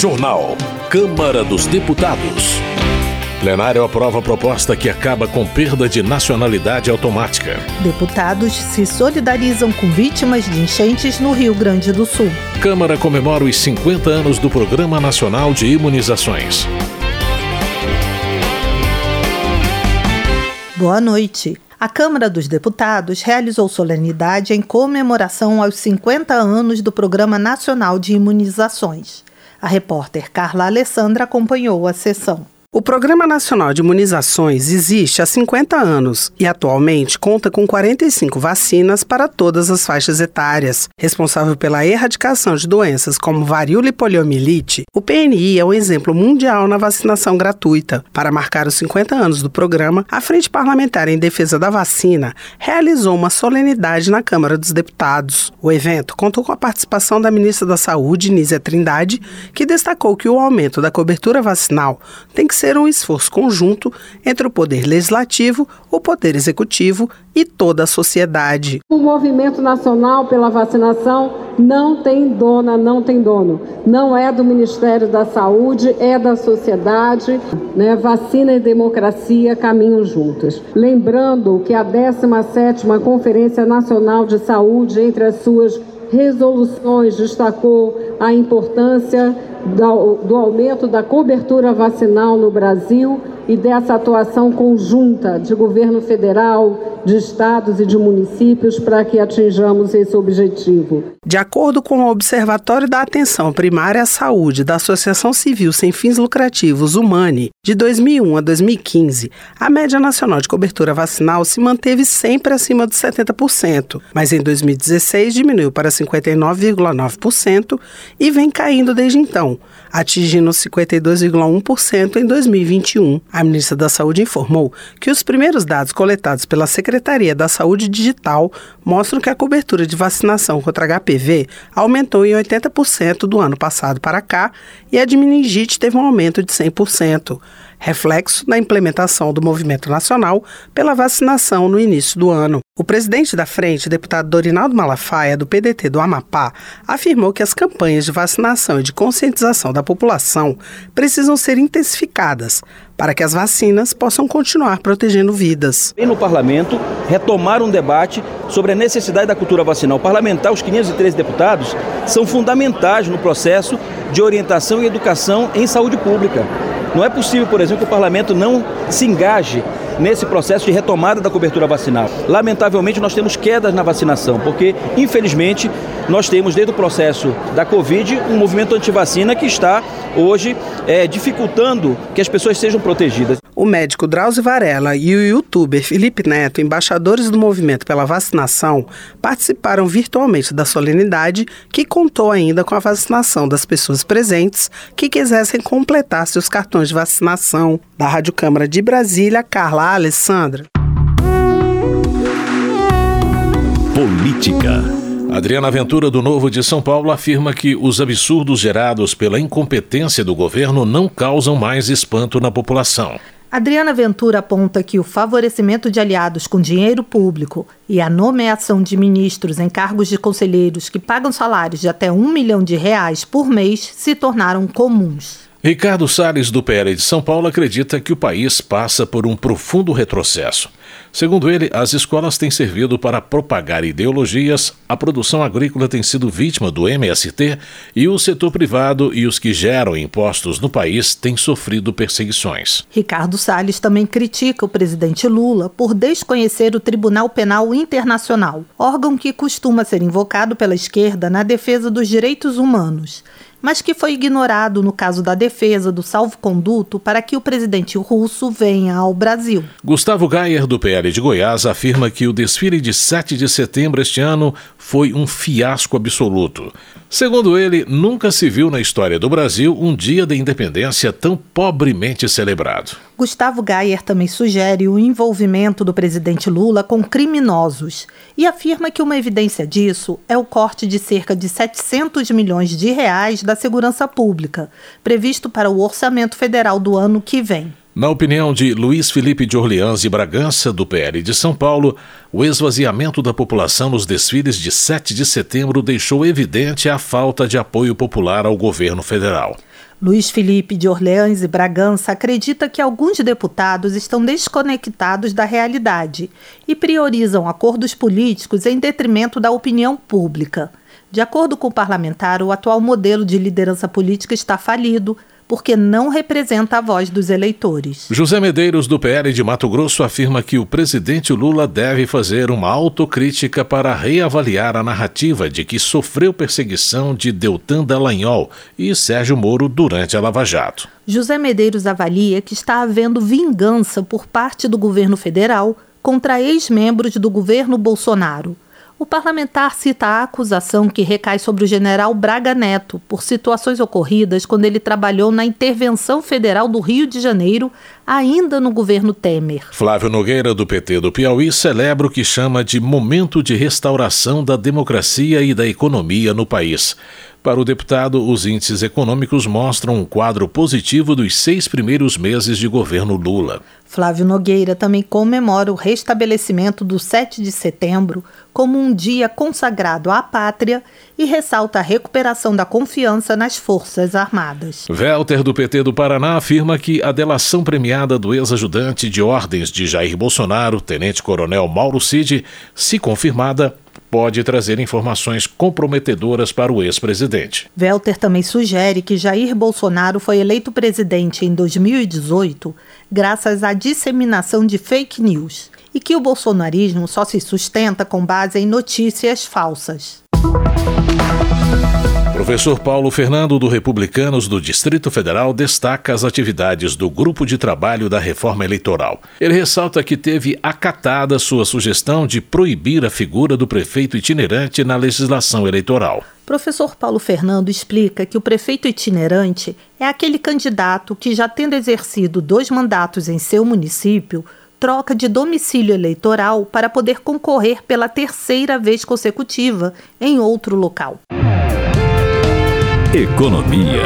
Jornal. Câmara dos Deputados. Plenário aprova proposta que acaba com perda de nacionalidade automática. Deputados se solidarizam com vítimas de enchentes no Rio Grande do Sul. Câmara comemora os 50 anos do Programa Nacional de Imunizações. Boa noite. A Câmara dos Deputados realizou solenidade em comemoração aos 50 anos do Programa Nacional de Imunizações. A repórter Carla Alessandra acompanhou a sessão. O Programa Nacional de Imunizações existe há 50 anos e atualmente conta com 45 vacinas para todas as faixas etárias. Responsável pela erradicação de doenças como varíola e poliomielite, o PNI é um exemplo mundial na vacinação gratuita. Para marcar os 50 anos do programa, a Frente Parlamentar em Defesa da Vacina realizou uma solenidade na Câmara dos Deputados. O evento contou com a participação da ministra da Saúde, Nízia Trindade, que destacou que o aumento da cobertura vacinal tem que ser um esforço conjunto entre o Poder Legislativo, o Poder Executivo e toda a sociedade. O movimento nacional pela vacinação não tem dona, não tem dono. Não é do Ministério da Saúde, é da sociedade. Né? Vacina e democracia caminham juntos. Lembrando que a 17ª Conferência Nacional de Saúde, entre as suas resoluções, destacou a importância do, aumento da cobertura vacinal no Brasil e dessa atuação conjunta de governo federal, de estados e de municípios para que atinjamos esse objetivo. De acordo com o Observatório da Atenção Primária à Saúde da Associação Civil Sem Fins Lucrativos, Humane, de 2001 a 2015, a média nacional de cobertura vacinal se manteve sempre acima dos 70%, mas em 2016 diminuiu para 59,9% e vem caindo desde então, atingindo 52,1% em 2021. A ministra da Saúde informou que os primeiros dados coletados pela Secretaria da Saúde Digital mostram que a cobertura de vacinação contra HPV aumentou em 80% do ano passado para cá e a de meningite teve um aumento de 100% reflexo da implementação do movimento nacional pela vacinação no início do ano. O presidente da frente, deputado Dorinaldo Malafaia, do PDT do Amapá, afirmou que as campanhas de vacinação e de conscientização da população precisam ser intensificadas para que as vacinas possam continuar protegendo vidas. E no parlamento, retomar um debate sobre a necessidade da cultura vacinal. Parlamentar, os 513 deputados, são fundamentais no processo de orientação e educação em saúde pública. Não é possível, por exemplo, que o parlamento não se engaje nesse processo de retomada da cobertura vacinal. Lamentavelmente, nós temos quedas na vacinação, porque, infelizmente, nós temos, desde o processo da Covid, um movimento antivacina que está hoje é, dificultando que as pessoas sejam protegidas. O médico Drauzio Varela e o youtuber Felipe Neto, embaixadores do movimento pela vacinação, participaram virtualmente da solenidade, que contou ainda com a vacinação das pessoas presentes que quisessem completar seus cartões de vacinação. Da Rádio Câmara de Brasília, Carla Alessandra. Política. Adriana Ventura, do Novo de São Paulo, afirma que os absurdos gerados pela incompetência do governo não causam mais espanto na população. Adriana Ventura aponta que o favorecimento de aliados com dinheiro público e a nomeação de ministros em cargos de conselheiros que pagam salários de até um milhão de reais por mês se tornaram comuns. Ricardo Salles, do PL de São Paulo, acredita que o país passa por um profundo retrocesso. Segundo ele, as escolas têm servido para propagar ideologias, a produção agrícola tem sido vítima do MST e o setor privado e os que geram impostos no país têm sofrido perseguições. Ricardo Salles também critica o presidente Lula por desconhecer o Tribunal Penal Internacional, órgão que costuma ser invocado pela esquerda na defesa dos direitos humanos mas que foi ignorado no caso da defesa do salvo-conduto para que o presidente russo venha ao Brasil. Gustavo Gayer, do PL de Goiás, afirma que o desfile de 7 de setembro este ano foi um fiasco absoluto. Segundo ele, nunca se viu na história do Brasil um dia da independência tão pobremente celebrado. Gustavo Gayer também sugere o envolvimento do presidente Lula com criminosos e afirma que uma evidência disso é o corte de cerca de 700 milhões de reais da segurança pública, previsto para o orçamento federal do ano que vem. Na opinião de Luiz Felipe de Orleans e Bragança, do PL de São Paulo, o esvaziamento da população nos desfiles de 7 de setembro deixou evidente a falta de apoio popular ao governo federal. Luiz Felipe de Orleans e Bragança acredita que alguns deputados estão desconectados da realidade e priorizam acordos políticos em detrimento da opinião pública. De acordo com o parlamentar, o atual modelo de liderança política está falido, porque não representa a voz dos eleitores. José Medeiros, do PL de Mato Grosso, afirma que o presidente Lula deve fazer uma autocrítica para reavaliar a narrativa de que sofreu perseguição de Deltan Dallagnol e Sérgio Moro durante a Lava Jato. José Medeiros avalia que está havendo vingança por parte do governo federal contra ex-membros do governo Bolsonaro. O parlamentar cita a acusação que recai sobre o general Braga Neto por situações ocorridas quando ele trabalhou na intervenção federal do Rio de Janeiro, ainda no governo Temer. Flávio Nogueira, do PT do Piauí, celebra o que chama de momento de restauração da democracia e da economia no país. Para o deputado, os índices econômicos mostram um quadro positivo dos seis primeiros meses de governo Lula. Flávio Nogueira também comemora o restabelecimento do 7 de setembro como um dia consagrado à pátria e ressalta a recuperação da confiança nas Forças Armadas. Welter, do PT do Paraná, afirma que a delação premiada do ex-ajudante de ordens de Jair Bolsonaro, tenente-coronel Mauro Cid, se confirmada, pode trazer informações comprometedoras para o ex-presidente. Welter também sugere que Jair Bolsonaro foi eleito presidente em 2018 graças à disseminação de fake news e que o bolsonarismo só se sustenta com base em notícias falsas. Professor Paulo Fernando, do Republicanos do Distrito Federal, destaca as atividades do Grupo de Trabalho da Reforma Eleitoral. Ele ressalta que teve acatada sua sugestão de proibir a figura do prefeito itinerante na legislação eleitoral. Professor Paulo Fernando explica que o prefeito itinerante é aquele candidato que, já tendo exercido dois mandatos em seu município, troca de domicílio eleitoral para poder concorrer pela terceira vez consecutiva em outro local. Economia.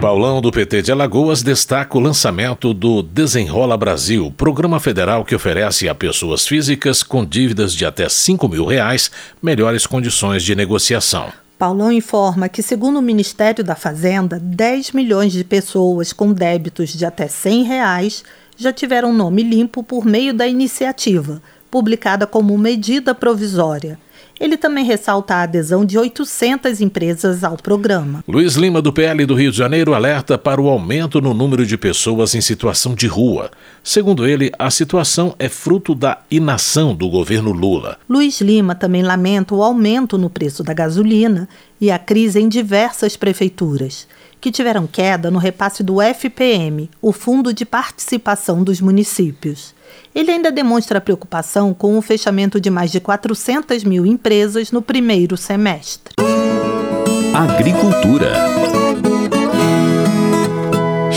Paulão do PT de Alagoas destaca o lançamento do Desenrola Brasil, programa federal que oferece a pessoas físicas com dívidas de até 5 mil reais melhores condições de negociação. Paulão informa que, segundo o Ministério da Fazenda, 10 milhões de pessoas com débitos de até 100 reais já tiveram nome limpo por meio da iniciativa, publicada como medida provisória. Ele também ressalta a adesão de 800 empresas ao programa. Luiz Lima, do PL do Rio de Janeiro, alerta para o aumento no número de pessoas em situação de rua. Segundo ele, a situação é fruto da inação do governo Lula. Luiz Lima também lamenta o aumento no preço da gasolina e a crise em diversas prefeituras que tiveram queda no repasse do FPM, o Fundo de Participação dos Municípios. Ele ainda demonstra preocupação com o fechamento de mais de 400 mil empresas no primeiro semestre. Agricultura.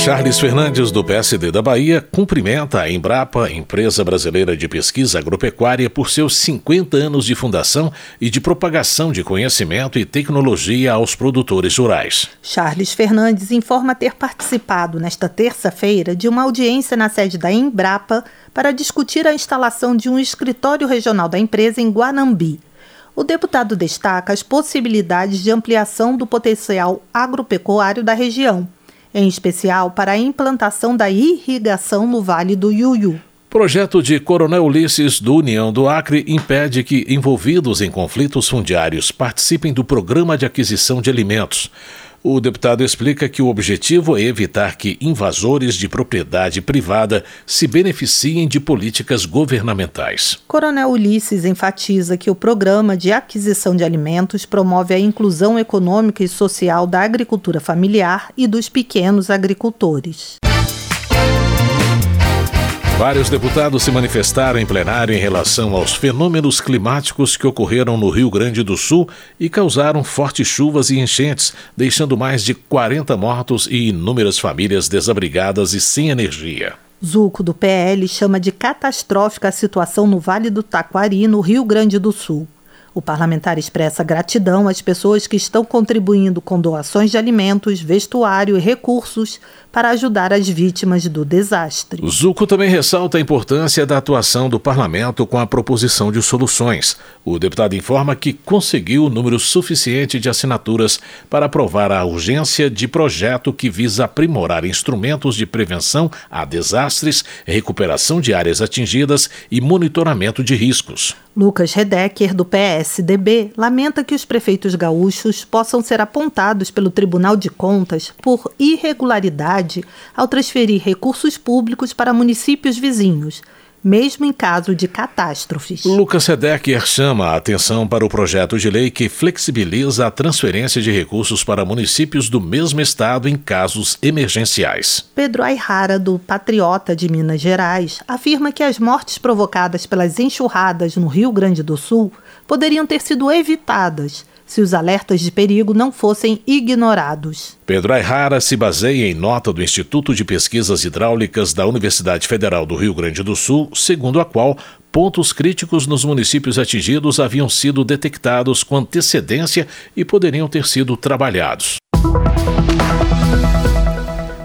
Charles Fernandes, do PSD da Bahia, cumprimenta a Embrapa, empresa brasileira de pesquisa agropecuária, por seus 50 anos de fundação e de propagação de conhecimento e tecnologia aos produtores rurais. Charles Fernandes informa ter participado nesta terça-feira de uma audiência na sede da Embrapa para discutir a instalação de um escritório regional da empresa em Guanambi. O deputado destaca as possibilidades de ampliação do potencial agropecuário da região em especial para a implantação da irrigação no Vale do Iuiú. Projeto de Coronel Ulisses do União do Acre impede que envolvidos em conflitos fundiários participem do programa de aquisição de alimentos. O deputado explica que o objetivo é evitar que invasores de propriedade privada se beneficiem de políticas governamentais. Coronel Ulisses enfatiza que o programa de aquisição de alimentos promove a inclusão econômica e social da agricultura familiar e dos pequenos agricultores. Vários deputados se manifestaram em plenário em relação aos fenômenos climáticos que ocorreram no Rio Grande do Sul e causaram fortes chuvas e enchentes, deixando mais de 40 mortos e inúmeras famílias desabrigadas e sem energia. Zuco, do PL, chama de catastrófica a situação no Vale do Taquari, no Rio Grande do Sul. O parlamentar expressa gratidão às pessoas que estão contribuindo com doações de alimentos, vestuário e recursos para ajudar as vítimas do desastre. Zuco também ressalta a importância da atuação do parlamento com a proposição de soluções. O deputado informa que conseguiu o número suficiente de assinaturas para aprovar a urgência de projeto que visa aprimorar instrumentos de prevenção a desastres, recuperação de áreas atingidas e monitoramento de riscos. Lucas Redecker, do PSDB, lamenta que os prefeitos gaúchos possam ser apontados pelo Tribunal de Contas por irregularidade ao transferir recursos públicos para municípios vizinhos mesmo em caso de catástrofes. Lucas Sedecker chama a atenção para o projeto de lei que flexibiliza a transferência de recursos para municípios do mesmo estado em casos emergenciais. Pedro Ayrara, do Patriota de Minas Gerais, afirma que as mortes provocadas pelas enxurradas no Rio Grande do Sul poderiam ter sido evitadas se os alertas de perigo não fossem ignorados. Pedro Ayrara se baseia em nota do Instituto de Pesquisas Hidráulicas da Universidade Federal do Rio Grande do Sul, segundo a qual pontos críticos nos municípios atingidos haviam sido detectados com antecedência e poderiam ter sido trabalhados.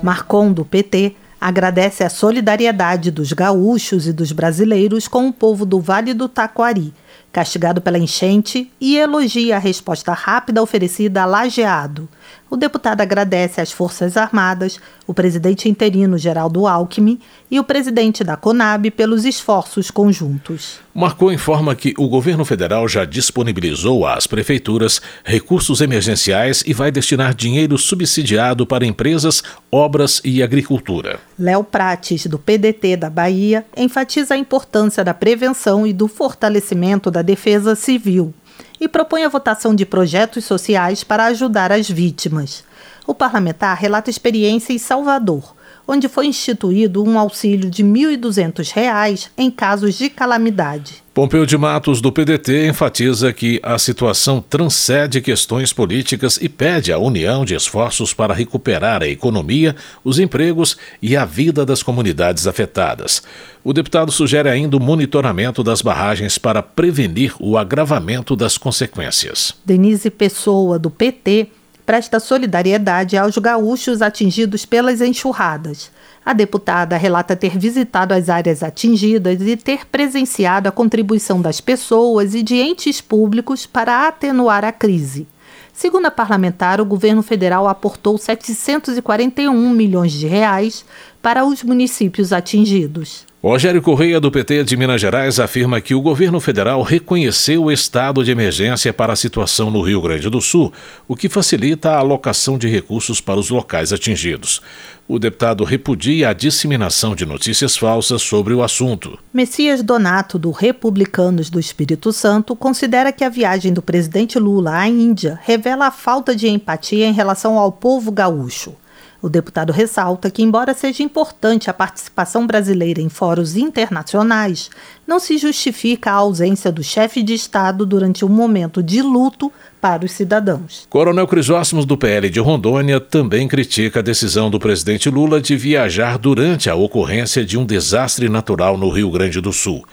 Marcon, do PT, agradece a solidariedade dos gaúchos e dos brasileiros com o povo do Vale do Taquari castigado pela enchente, e elogia a resposta rápida oferecida a Lajeado. O deputado agradece às Forças Armadas, o presidente interino Geraldo Alckmin e o presidente da Conab pelos esforços conjuntos. Marcou informa que o governo federal já disponibilizou às prefeituras recursos emergenciais e vai destinar dinheiro subsidiado para empresas, obras e agricultura. Léo Prates, do PDT da Bahia, enfatiza a importância da prevenção e do fortalecimento da defesa civil e propõe a votação de projetos sociais para ajudar as vítimas. O parlamentar relata experiência em Salvador, onde foi instituído um auxílio de R$ 1.200 em casos de calamidade. Pompeu de Matos, do PDT, enfatiza que a situação transcende questões políticas e pede a união de esforços para recuperar a economia, os empregos e a vida das comunidades afetadas. O deputado sugere ainda o monitoramento das barragens para prevenir o agravamento das consequências. Denise Pessoa, do PT, presta solidariedade aos gaúchos atingidos pelas enxurradas. A deputada relata ter visitado as áreas atingidas e ter presenciado a contribuição das pessoas e de entes públicos para atenuar a crise. Segundo a parlamentar, o governo federal aportou 741 milhões de reais para os municípios atingidos. Rogério Correia, do PT de Minas Gerais, afirma que o governo federal reconheceu o estado de emergência para a situação no Rio Grande do Sul, o que facilita a alocação de recursos para os locais atingidos. O deputado repudia a disseminação de notícias falsas sobre o assunto. Messias Donato, do Republicanos do Espírito Santo, considera que a viagem do presidente Lula à Índia revela a falta de empatia em relação ao povo gaúcho. O deputado ressalta que, embora seja importante a participação brasileira em fóruns internacionais, não se justifica a ausência do chefe de Estado durante um momento de luto para os cidadãos. Coronel Crisóssimos, do PL de Rondônia, também critica a decisão do presidente Lula de viajar durante a ocorrência de um desastre natural no Rio Grande do Sul.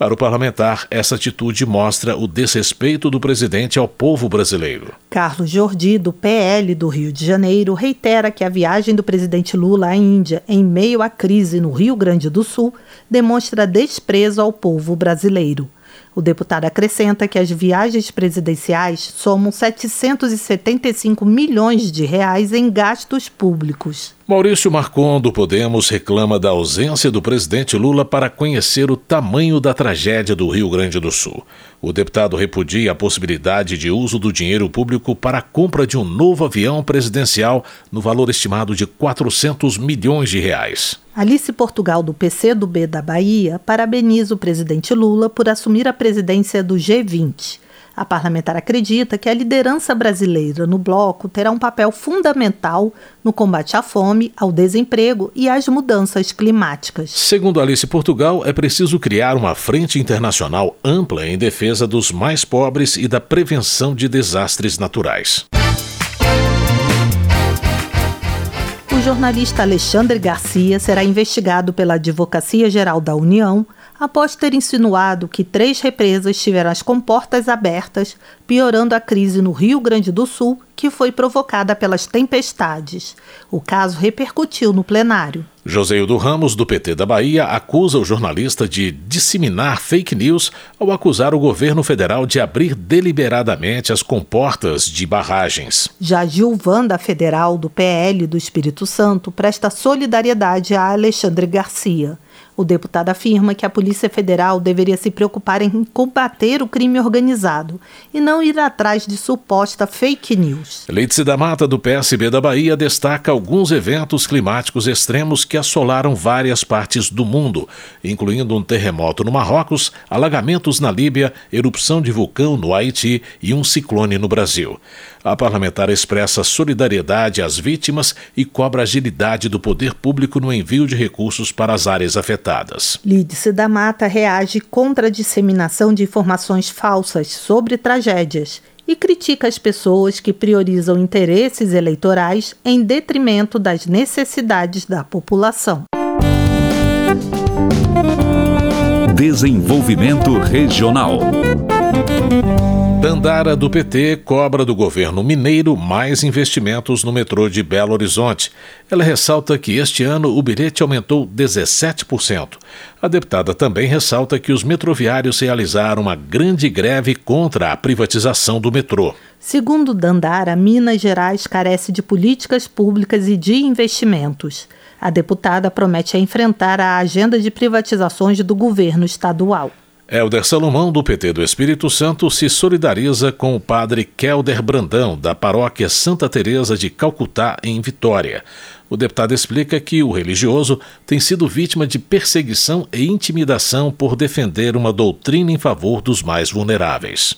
Para o parlamentar, essa atitude mostra o desrespeito do presidente ao povo brasileiro. Carlos Jordi, do PL do Rio de Janeiro, reitera que a viagem do presidente Lula à Índia, em meio à crise no Rio Grande do Sul, demonstra desprezo ao povo brasileiro. O deputado acrescenta que as viagens presidenciais somam 775 milhões de reais em gastos públicos. Maurício Marcon, do Podemos, reclama da ausência do presidente Lula para conhecer o tamanho da tragédia do Rio Grande do Sul. O deputado repudia a possibilidade de uso do dinheiro público para a compra de um novo avião presidencial no valor estimado de 400 milhões de reais. Alice Portugal, do PCdoB da Bahia, parabeniza o presidente Lula por assumir a presidência do G20. A parlamentar acredita que a liderança brasileira no bloco terá um papel fundamental no combate à fome, ao desemprego e às mudanças climáticas. Segundo Alice Portugal, é preciso criar uma frente internacional ampla em defesa dos mais pobres e da prevenção de desastres naturais. O jornalista Alexandre Garcia será investigado pela Advocacia Geral da União após ter insinuado que três represas tiveram as comportas abertas, piorando a crise no Rio Grande do Sul, que foi provocada pelas tempestades. O caso repercutiu no plenário. Joseildo Ramos, do PT da Bahia, acusa o jornalista de disseminar fake news ao acusar o governo federal de abrir deliberadamente as comportas de barragens. Já Gilvan, da Federal do PL do Espírito Santo, presta solidariedade a Alexandre Garcia. O deputado afirma que a Polícia Federal deveria se preocupar em combater o crime organizado e não ir atrás de suposta fake news. Leite da Mata, do PSB da Bahia, destaca alguns eventos climáticos extremos que assolaram várias partes do mundo, incluindo um terremoto no Marrocos, alagamentos na Líbia, erupção de vulcão no Haiti e um ciclone no Brasil. A parlamentar expressa solidariedade às vítimas e cobra agilidade do poder público no envio de recursos para as áreas afetadas. Lídice da Mata reage contra a disseminação de informações falsas sobre tragédias e critica as pessoas que priorizam interesses eleitorais em detrimento das necessidades da população. Desenvolvimento Regional. Dandara do PT cobra do governo mineiro mais investimentos no metrô de Belo Horizonte. Ela ressalta que este ano o bilhete aumentou 17%. A deputada também ressalta que os metroviários realizaram uma grande greve contra a privatização do metrô. Segundo Dandara, Minas Gerais carece de políticas públicas e de investimentos. A deputada promete enfrentar a agenda de privatizações do governo estadual. Helder Salomão, do PT do Espírito Santo, se solidariza com o padre Kelder Brandão, da paróquia Santa Teresa de Calcutá, em Vitória. O deputado explica que o religioso tem sido vítima de perseguição e intimidação por defender uma doutrina em favor dos mais vulneráveis.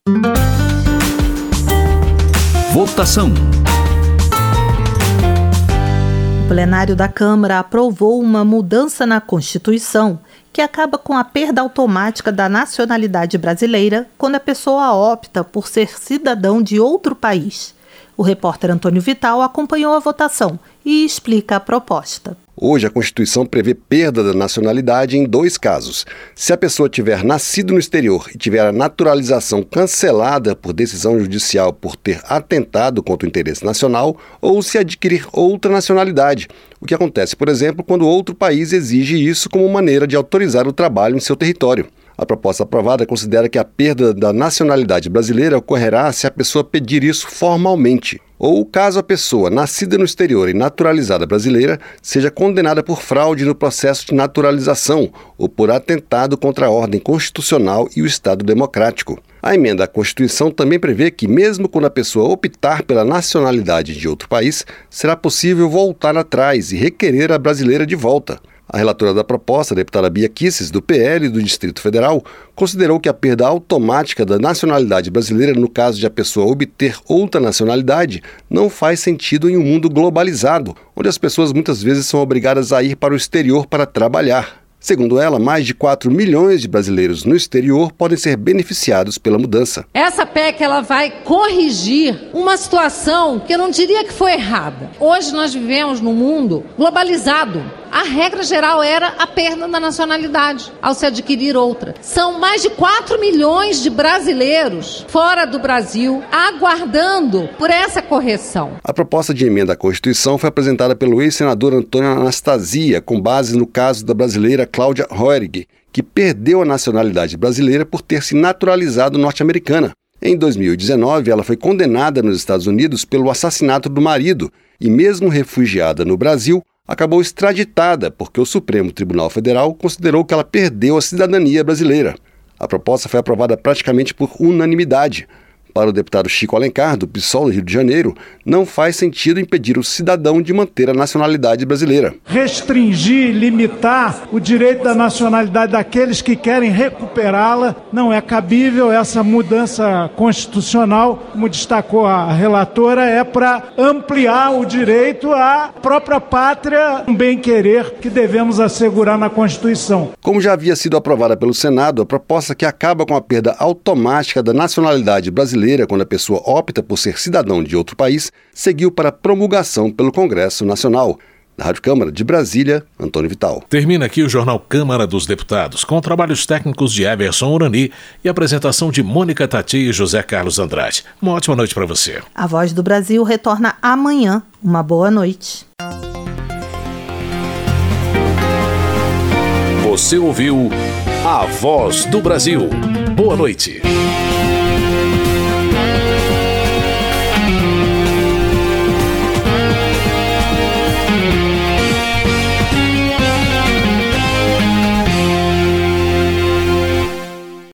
Votação. O plenário da Câmara aprovou uma mudança na Constituição que acaba com a perda automática da nacionalidade brasileira quando a pessoa opta por ser cidadão de outro país. O repórter Antônio Vital acompanhou a votação e explica a proposta. Hoje, a Constituição prevê perda da nacionalidade em dois casos. Se a pessoa tiver nascido no exterior e tiver a naturalização cancelada por decisão judicial por ter atentado contra o interesse nacional, ou se adquirir outra nacionalidade, o que acontece, por exemplo, quando outro país exige isso como maneira de autorizar o trabalho em seu território. A proposta aprovada considera que a perda da nacionalidade brasileira ocorrerá se a pessoa pedir isso formalmente, ou caso a pessoa, nascida no exterior e naturalizada brasileira, seja condenada por fraude no processo de naturalização ou por atentado contra a ordem constitucional e o Estado democrático. A emenda à Constituição também prevê que, mesmo quando a pessoa optar pela nacionalidade de outro país, será possível voltar atrás e requerer a brasileira de volta. A relatora da proposta, a deputada Bia Kisses, do PL do Distrito Federal, considerou que a perda automática da nacionalidade brasileira no caso de a pessoa obter outra nacionalidade não faz sentido em um mundo globalizado, onde as pessoas muitas vezes são obrigadas a ir para o exterior para trabalhar. Segundo ela, mais de 4 milhões de brasileiros no exterior podem ser beneficiados pela mudança. Essa PEC ela vai corrigir uma situação que eu não diria que foi errada. Hoje nós vivemos num mundo globalizado. A regra geral era a perda da nacionalidade ao se adquirir outra. São mais de 4 milhões de brasileiros fora do Brasil aguardando por essa correção. A proposta de emenda à Constituição foi apresentada pelo ex-senador Antônio Anastasia, com base no caso da brasileira Cláudia Roerig, que perdeu a nacionalidade brasileira por ter se naturalizado norte-americana. Em 2019, ela foi condenada nos Estados Unidos pelo assassinato do marido e, mesmo refugiada no Brasil, acabou extraditada porque o Supremo Tribunal Federal considerou que ela perdeu a cidadania brasileira. A proposta foi aprovada praticamente por unanimidade. Para o deputado Chico Alencar, do PSOL do Rio de Janeiro, não faz sentido impedir o cidadão de manter a nacionalidade brasileira. Restringir, limitar o direito da nacionalidade daqueles que querem recuperá-la não é cabível. Essa mudança constitucional, como destacou a relatora, é para ampliar o direito à própria pátria, um bem-querer que devemos assegurar na Constituição. Como já havia sido aprovada pelo Senado, a proposta que acaba com a perda automática da nacionalidade brasileira brasileira, quando a pessoa opta por ser cidadão de outro país, seguiu para promulgação pelo Congresso Nacional. Da Rádio Câmara de Brasília, Antônio Vital. Termina aqui o Jornal Câmara dos Deputados, com trabalhos técnicos de Everson Urani e apresentação de Mônica Tati e José Carlos Andrade. Uma ótima noite para você. A Voz do Brasil retorna amanhã. Uma boa noite. Você ouviu A Voz do Brasil. Boa noite.